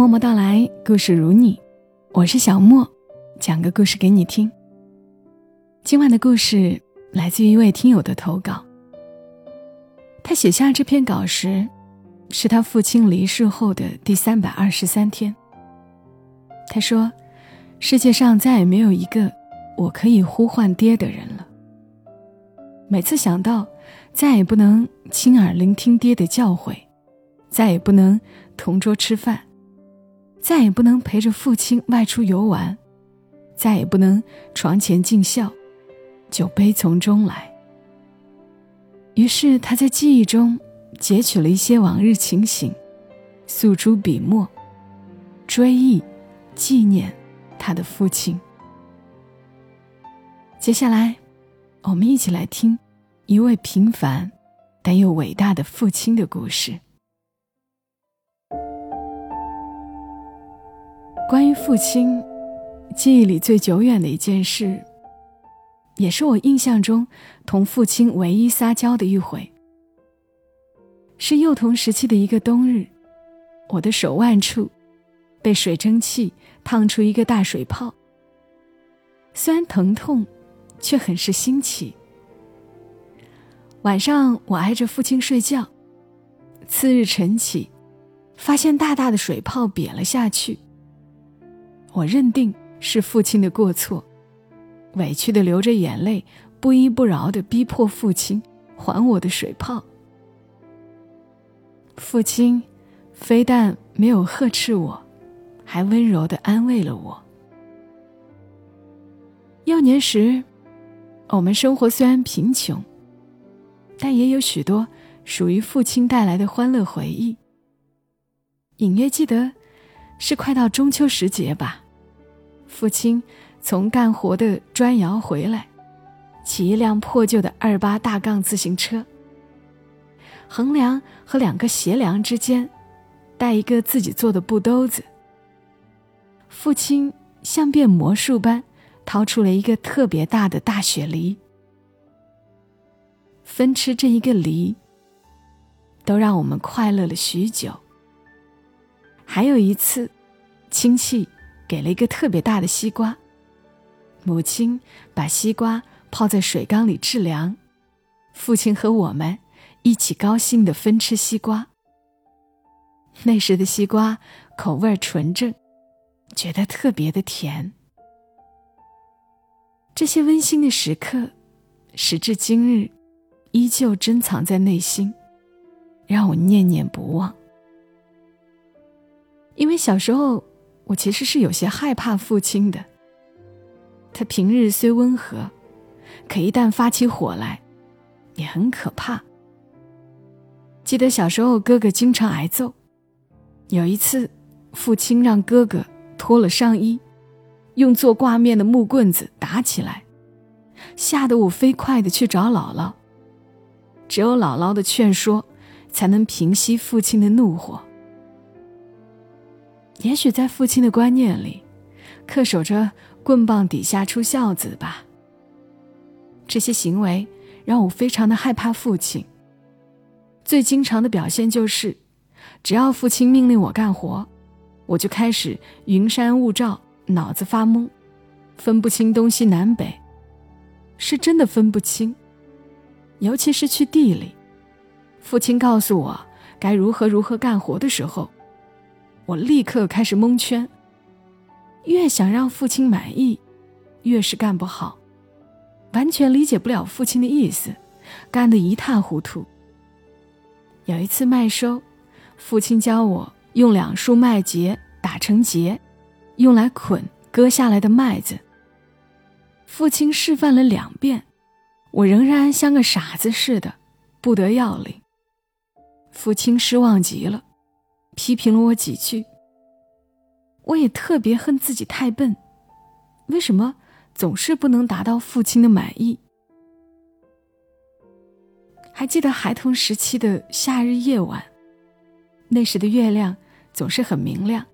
默默到来，故事如你，我是小莫，讲个故事给你听。今晚的故事来自于一位听友的投稿。他写下这篇稿时，是他父亲离世后的第三百二十三天。他说：“世界上再也没有一个我可以呼唤爹的人了。每次想到再也不能亲耳聆听爹的教诲，再也不能同桌吃饭，再也不能陪着父亲外出游玩，再也不能床前尽孝，就悲从中来。于是他在记忆中截取了一些往日情形，诉诸笔墨，追忆。”纪念他的父亲。接下来，我们一起来听一位平凡但又伟大的父亲的故事。关于父亲，记忆里最久远的一件事，也是我印象中同父亲唯一撒娇的一回，是幼童时期的一个冬日，我的手腕处。被水蒸气烫出一个大水泡，虽然疼痛，却很是新奇。晚上我挨着父亲睡觉，次日晨起，发现大大的水泡瘪了下去。我认定是父亲的过错，委屈的流着眼泪，不依不饶的逼迫父亲还我的水泡。父亲非但没有呵斥我。还温柔的安慰了我。幼年时，我们生活虽然贫穷，但也有许多属于父亲带来的欢乐回忆。隐约记得，是快到中秋时节吧，父亲从干活的砖窑回来，骑一辆破旧的二八大杠自行车，横梁和两个斜梁之间，带一个自己做的布兜子。父亲像变魔术般掏出了一个特别大的大雪梨，分吃这一个梨，都让我们快乐了许久。还有一次，亲戚给了一个特别大的西瓜，母亲把西瓜泡在水缸里制凉，父亲和我们一起高兴的分吃西瓜。那时的西瓜口味纯正。觉得特别的甜。这些温馨的时刻，时至今日，依旧珍藏在内心，让我念念不忘。因为小时候，我其实是有些害怕父亲的。他平日虽温和，可一旦发起火来，也很可怕。记得小时候，哥哥经常挨揍。有一次，父亲让哥哥。脱了上衣，用做挂面的木棍子打起来，吓得我飞快的去找姥姥。只有姥姥的劝说，才能平息父亲的怒火。也许在父亲的观念里，恪守着棍棒底下出孝子吧。这些行为让我非常的害怕父亲。最经常的表现就是，只要父亲命令我干活。我就开始云山雾罩，脑子发懵，分不清东西南北，是真的分不清。尤其是去地里，父亲告诉我该如何如何干活的时候，我立刻开始蒙圈。越想让父亲满意，越是干不好，完全理解不了父亲的意思，干得一塌糊涂。有一次麦收，父亲教我。用两束麦秸打成结，用来捆割下来的麦子。父亲示范了两遍，我仍然像个傻子似的，不得要领。父亲失望极了，批评了我几句。我也特别恨自己太笨，为什么总是不能达到父亲的满意？还记得孩童时期的夏日夜晚。那时的月亮总是很明亮，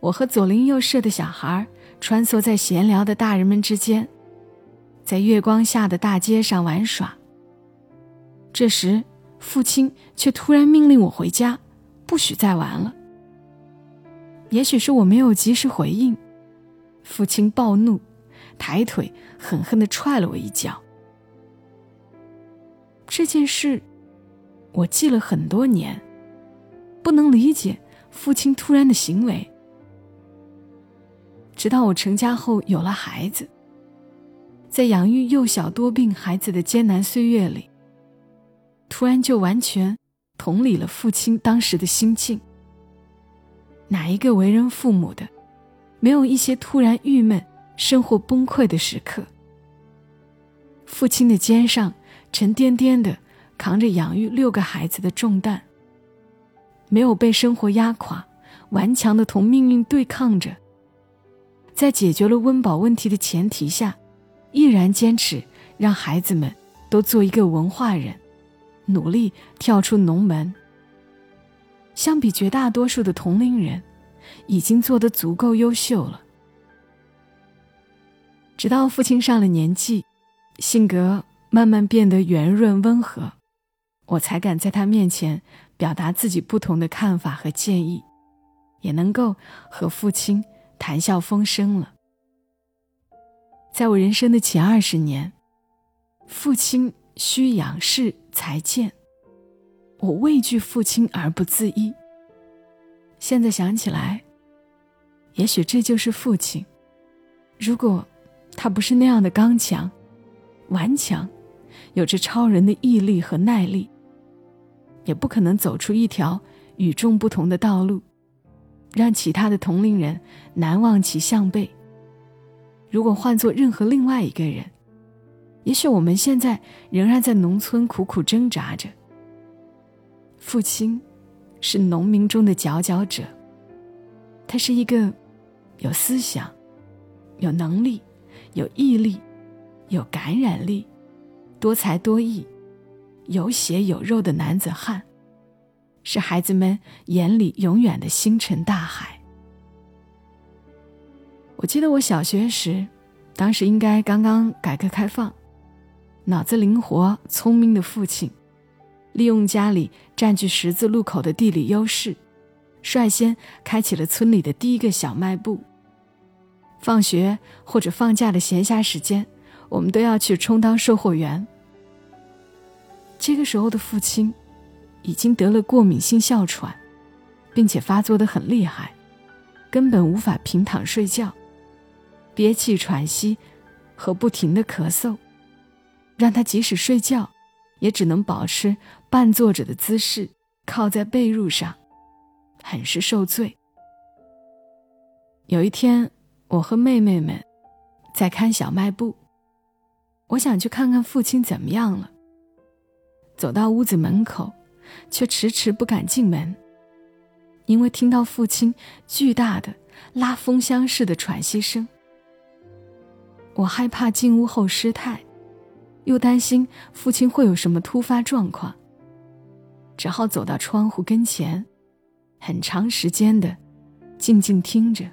我和左邻右舍的小孩穿梭在闲聊的大人们之间，在月光下的大街上玩耍。这时，父亲却突然命令我回家，不许再玩了。也许是我没有及时回应，父亲暴怒，抬腿狠狠的踹了我一脚。这件事，我记了很多年，不能理解父亲突然的行为。直到我成家后有了孩子，在养育幼小多病孩子的艰难岁月里，突然就完全同理了父亲当时的心境。哪一个为人父母的，没有一些突然郁闷、生活崩溃的时刻？父亲的肩上沉甸甸的扛着养育六个孩子的重担，没有被生活压垮，顽强的同命运对抗着。在解决了温饱问题的前提下，毅然坚持让孩子们都做一个文化人，努力跳出农门。相比绝大多数的同龄人，已经做得足够优秀了。直到父亲上了年纪，性格慢慢变得圆润温和，我才敢在他面前表达自己不同的看法和建议，也能够和父亲。谈笑风生了。在我人生的前二十年，父亲需仰视才见，我畏惧父亲而不自依。现在想起来，也许这就是父亲。如果他不是那样的刚强、顽强，有着超人的毅力和耐力，也不可能走出一条与众不同的道路。让其他的同龄人难望其项背。如果换做任何另外一个人，也许我们现在仍然在农村苦苦挣扎着。父亲是农民中的佼佼者，他是一个有思想、有能力、有毅力、有感染力、多才多艺、有血有肉的男子汉。是孩子们眼里永远的星辰大海。我记得我小学时，当时应该刚刚改革开放，脑子灵活聪明的父亲，利用家里占据十字路口的地理优势，率先开启了村里的第一个小卖部。放学或者放假的闲暇时间，我们都要去充当售货员。这个时候的父亲。已经得了过敏性哮喘，并且发作的很厉害，根本无法平躺睡觉，憋气喘息和不停的咳嗽，让他即使睡觉，也只能保持半坐着的姿势，靠在被褥上，很是受罪。有一天，我和妹妹们在看小卖部，我想去看看父亲怎么样了。走到屋子门口。却迟迟不敢进门，因为听到父亲巨大的拉风箱似的喘息声。我害怕进屋后失态，又担心父亲会有什么突发状况，只好走到窗户跟前，很长时间的静静听着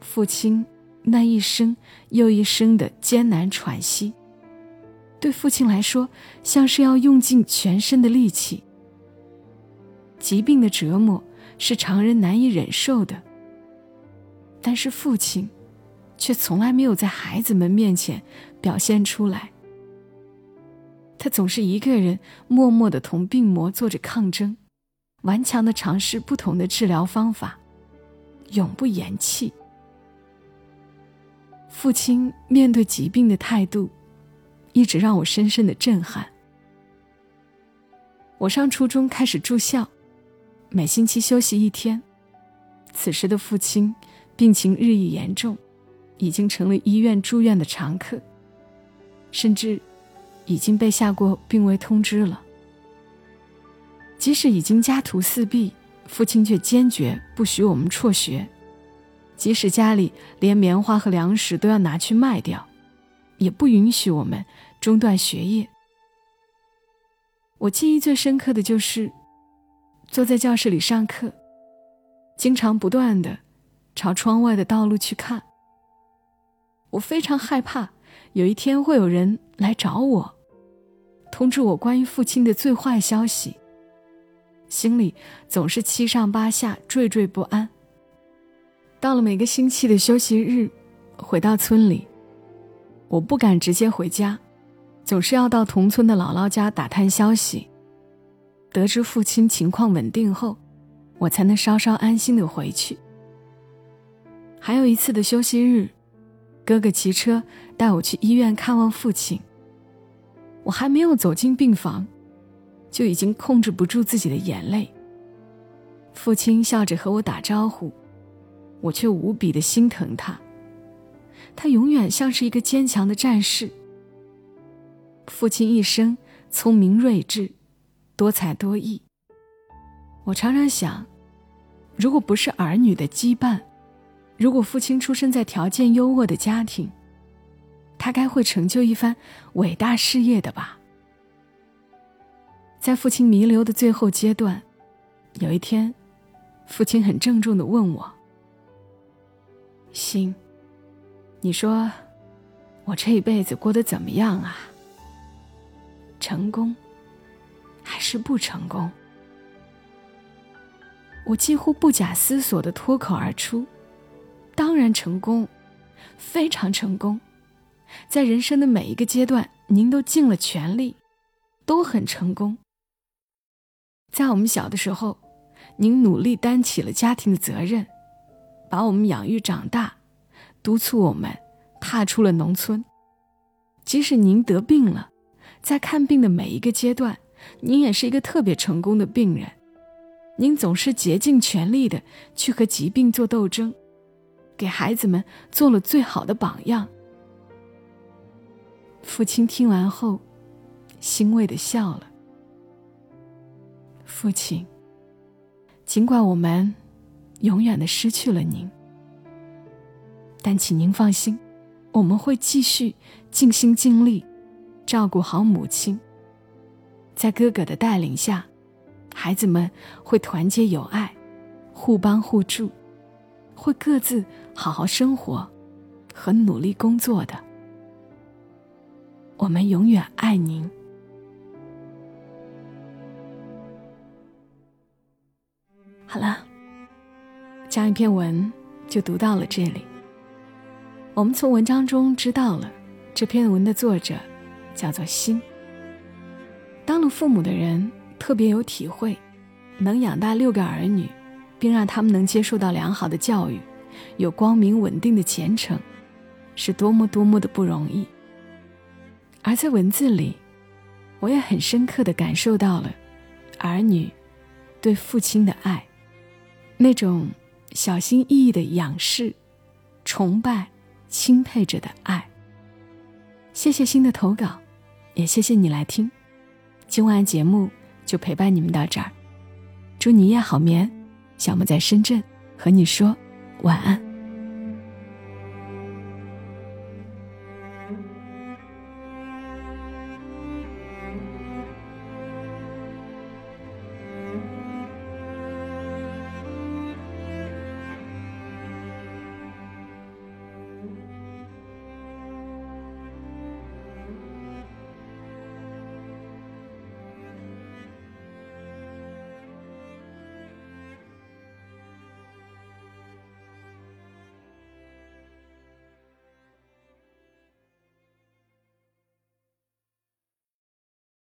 父亲那一声又一声的艰难喘息。对父亲来说，像是要用尽全身的力气。疾病的折磨是常人难以忍受的，但是父亲却从来没有在孩子们面前表现出来。他总是一个人默默的同病魔做着抗争，顽强的尝试不同的治疗方法，永不言弃。父亲面对疾病的态度。一直让我深深的震撼。我上初中开始住校，每星期休息一天。此时的父亲病情日益严重，已经成了医院住院的常客，甚至已经被下过病危通知了。即使已经家徒四壁，父亲却坚决不许我们辍学，即使家里连棉花和粮食都要拿去卖掉。也不允许我们中断学业。我记忆最深刻的就是坐在教室里上课，经常不断的朝窗外的道路去看。我非常害怕有一天会有人来找我，通知我关于父亲的最坏消息。心里总是七上八下、惴惴不安。到了每个星期的休息日，回到村里，我不敢直接回家，总是要到同村的姥姥家打探消息。得知父亲情况稳定后，我才能稍稍安心的回去。还有一次的休息日，哥哥骑车带我去医院看望父亲。我还没有走进病房，就已经控制不住自己的眼泪。父亲笑着和我打招呼。我却无比的心疼他，他永远像是一个坚强的战士。父亲一生聪明睿智，多才多艺。我常常想，如果不是儿女的羁绊，如果父亲出生在条件优渥的家庭，他该会成就一番伟大事业的吧。在父亲弥留的最后阶段，有一天，父亲很郑重的问我。心，你说，我这一辈子过得怎么样啊？成功，还是不成功？我几乎不假思索的脱口而出：“当然成功，非常成功，在人生的每一个阶段，您都尽了全力，都很成功。在我们小的时候，您努力担起了家庭的责任。”把我们养育长大，督促我们踏出了农村。即使您得病了，在看病的每一个阶段，您也是一个特别成功的病人。您总是竭尽全力的去和疾病做斗争，给孩子们做了最好的榜样。父亲听完后，欣慰的笑了。父亲，尽管我们。永远的失去了您，但请您放心，我们会继续尽心尽力照顾好母亲。在哥哥的带领下，孩子们会团结友爱，互帮互助，会各自好好生活和努力工作的。我们永远爱您。好了。这样一篇文就读到了这里。我们从文章中知道了，这篇文的作者叫做心。当了父母的人特别有体会，能养大六个儿女，并让他们能接受到良好的教育，有光明稳定的前程，是多么多么的不容易。而在文字里，我也很深刻的感受到了儿女对父亲的爱，那种。小心翼翼的仰视、崇拜、钦佩着的爱。谢谢新的投稿，也谢谢你来听。今晚节目就陪伴你们到这儿，祝你夜好眠。小莫在深圳和你说晚安。